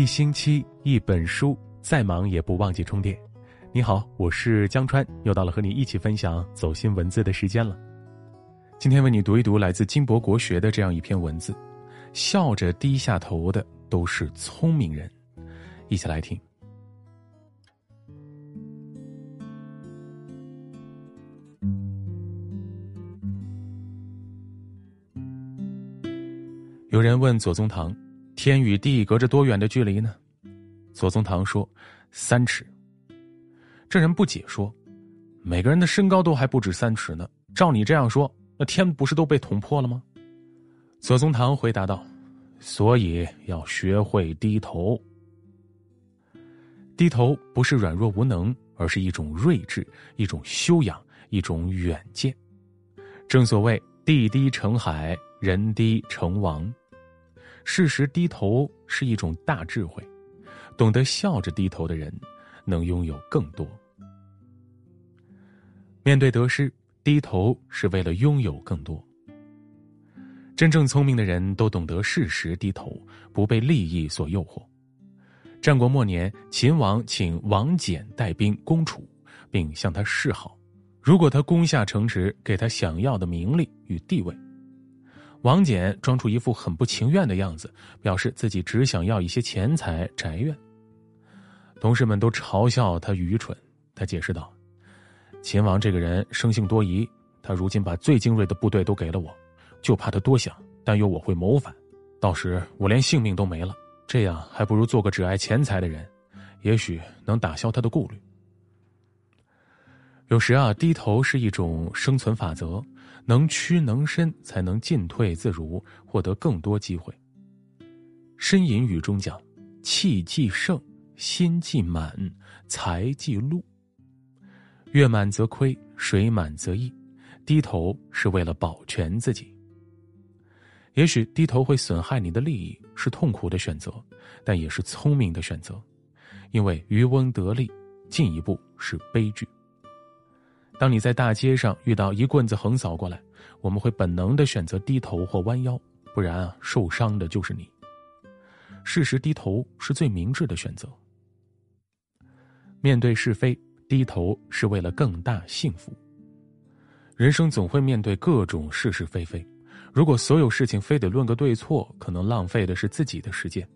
一星期一本书，再忙也不忘记充电。你好，我是江川，又到了和你一起分享走心文字的时间了。今天为你读一读来自金博国学的这样一篇文字：笑着低下头的都是聪明人。一起来听。有人问左宗棠：“天与地隔着多远的距离呢？”左宗棠说：“三尺。”这人不解说：“每个人的身高都还不止三尺呢，照你这样说，那天不是都被捅破了吗？”左宗棠回答道：“所以要学会低头。低头不是软弱无能，而是一种睿智，一种修养，一种远见。正所谓‘地低成海，人低成王’。”适时低头是一种大智慧，懂得笑着低头的人，能拥有更多。面对得失，低头是为了拥有更多。真正聪明的人都懂得适时低头，不被利益所诱惑。战国末年，秦王请王翦带兵攻楚，并向他示好，如果他攻下城池，给他想要的名利与地位。王翦装出一副很不情愿的样子，表示自己只想要一些钱财宅院。同事们都嘲笑他愚蠢。他解释道：“秦王这个人生性多疑，他如今把最精锐的部队都给了我，就怕他多想，担忧我会谋反，到时我连性命都没了。这样还不如做个只爱钱财的人，也许能打消他的顾虑。有时啊，低头是一种生存法则。”能屈能伸，才能进退自如，获得更多机会。《呻吟语》中讲：“气既盛，心既满，财既禄。月满则亏，水满则溢。低头是为了保全自己。也许低头会损害你的利益，是痛苦的选择，但也是聪明的选择，因为渔翁得利，进一步是悲剧。”当你在大街上遇到一棍子横扫过来，我们会本能的选择低头或弯腰，不然啊，受伤的就是你。适时低头是最明智的选择。面对是非，低头是为了更大幸福。人生总会面对各种是是非非，如果所有事情非得论个对错，可能浪费的是自己的时间。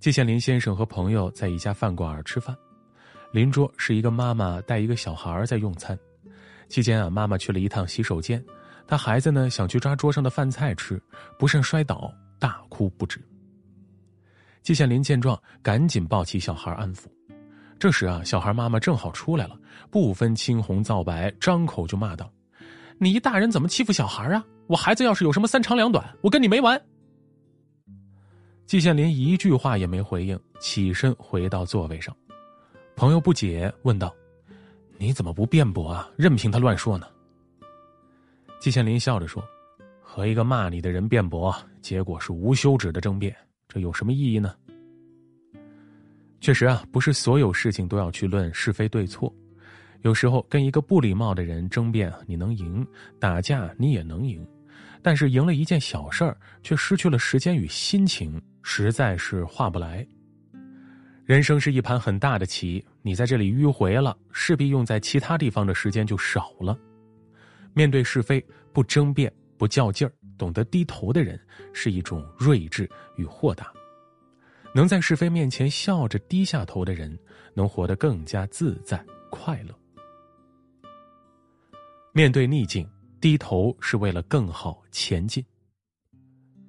季羡林先生和朋友在一家饭馆吃饭。邻桌是一个妈妈带一个小孩在用餐，期间啊，妈妈去了一趟洗手间，她孩子呢想去抓桌上的饭菜吃，不慎摔倒，大哭不止。季羡林见状，赶紧抱起小孩安抚。这时啊，小孩妈妈正好出来了，不分青红皂白，张口就骂道：“你一大人怎么欺负小孩啊？我孩子要是有什么三长两短，我跟你没完！”季羡林一句话也没回应，起身回到座位上。朋友不解问道：“你怎么不辩驳啊？任凭他乱说呢？”季羡林笑着说：“和一个骂你的人辩驳，结果是无休止的争辩，这有什么意义呢？”确实啊，不是所有事情都要去论是非对错，有时候跟一个不礼貌的人争辩，你能赢；打架你也能赢，但是赢了一件小事儿，却失去了时间与心情，实在是划不来。人生是一盘很大的棋，你在这里迂回了，势必用在其他地方的时间就少了。面对是非，不争辩，不较劲儿，懂得低头的人，是一种睿智与豁达。能在是非面前笑着低下头的人，能活得更加自在快乐。面对逆境，低头是为了更好前进。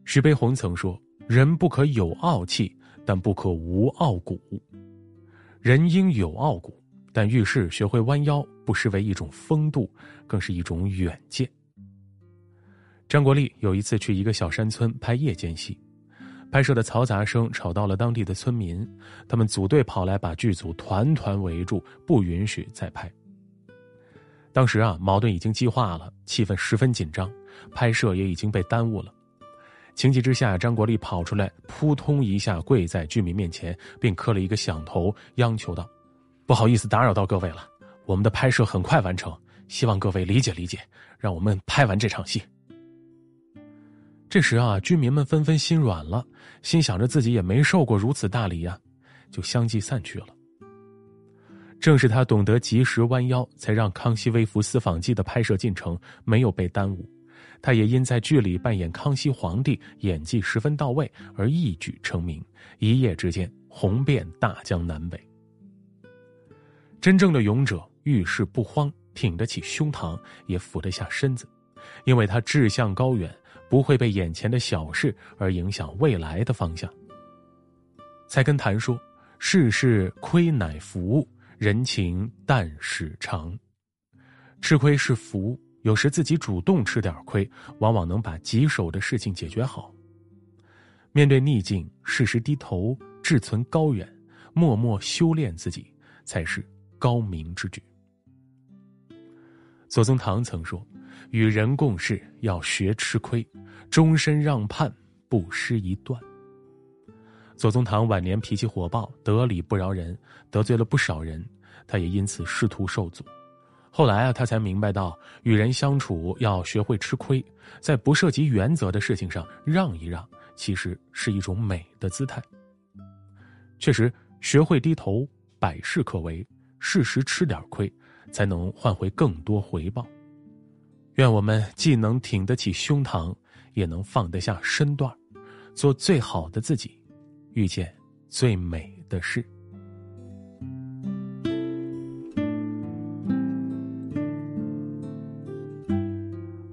徐悲鸿曾说：“人不可有傲气。”但不可无傲骨。人应有傲骨，但遇事学会弯腰，不失为一种风度，更是一种远见。张国立有一次去一个小山村拍夜间戏，拍摄的嘈杂声吵到了当地的村民，他们组队跑来把剧组团团围住，不允许再拍。当时啊，矛盾已经激化了，气氛十分紧张，拍摄也已经被耽误了。情急之下，张国立跑出来，扑通一下跪在居民面前，并磕了一个响头，央求道：“不好意思，打扰到各位了。我们的拍摄很快完成，希望各位理解理解，让我们拍完这场戏。”这时啊，居民们纷纷心软了，心想着自己也没受过如此大礼呀，就相继散去了。正是他懂得及时弯腰，才让《康熙微服私访记》的拍摄进程没有被耽误。他也因在剧里扮演康熙皇帝，演技十分到位而一举成名，一夜之间红遍大江南北。真正的勇者遇事不慌，挺得起胸膛，也俯得下身子，因为他志向高远，不会被眼前的小事而影响未来的方向。才跟谭说：“世事亏乃福，人情淡始长。吃亏是福。”有时自己主动吃点亏，往往能把棘手的事情解决好。面对逆境，适时低头，志存高远，默默修炼自己，才是高明之举。左宗棠曾说：“与人共事要学吃亏，终身让畔，不失一段。”左宗棠晚年脾气火爆，得理不饶人，得罪了不少人，他也因此仕途受阻。后来啊，他才明白到，与人相处要学会吃亏，在不涉及原则的事情上让一让，其实是一种美的姿态。确实，学会低头，百事可为；适时吃点亏，才能换回更多回报。愿我们既能挺得起胸膛，也能放得下身段，做最好的自己，遇见最美的事。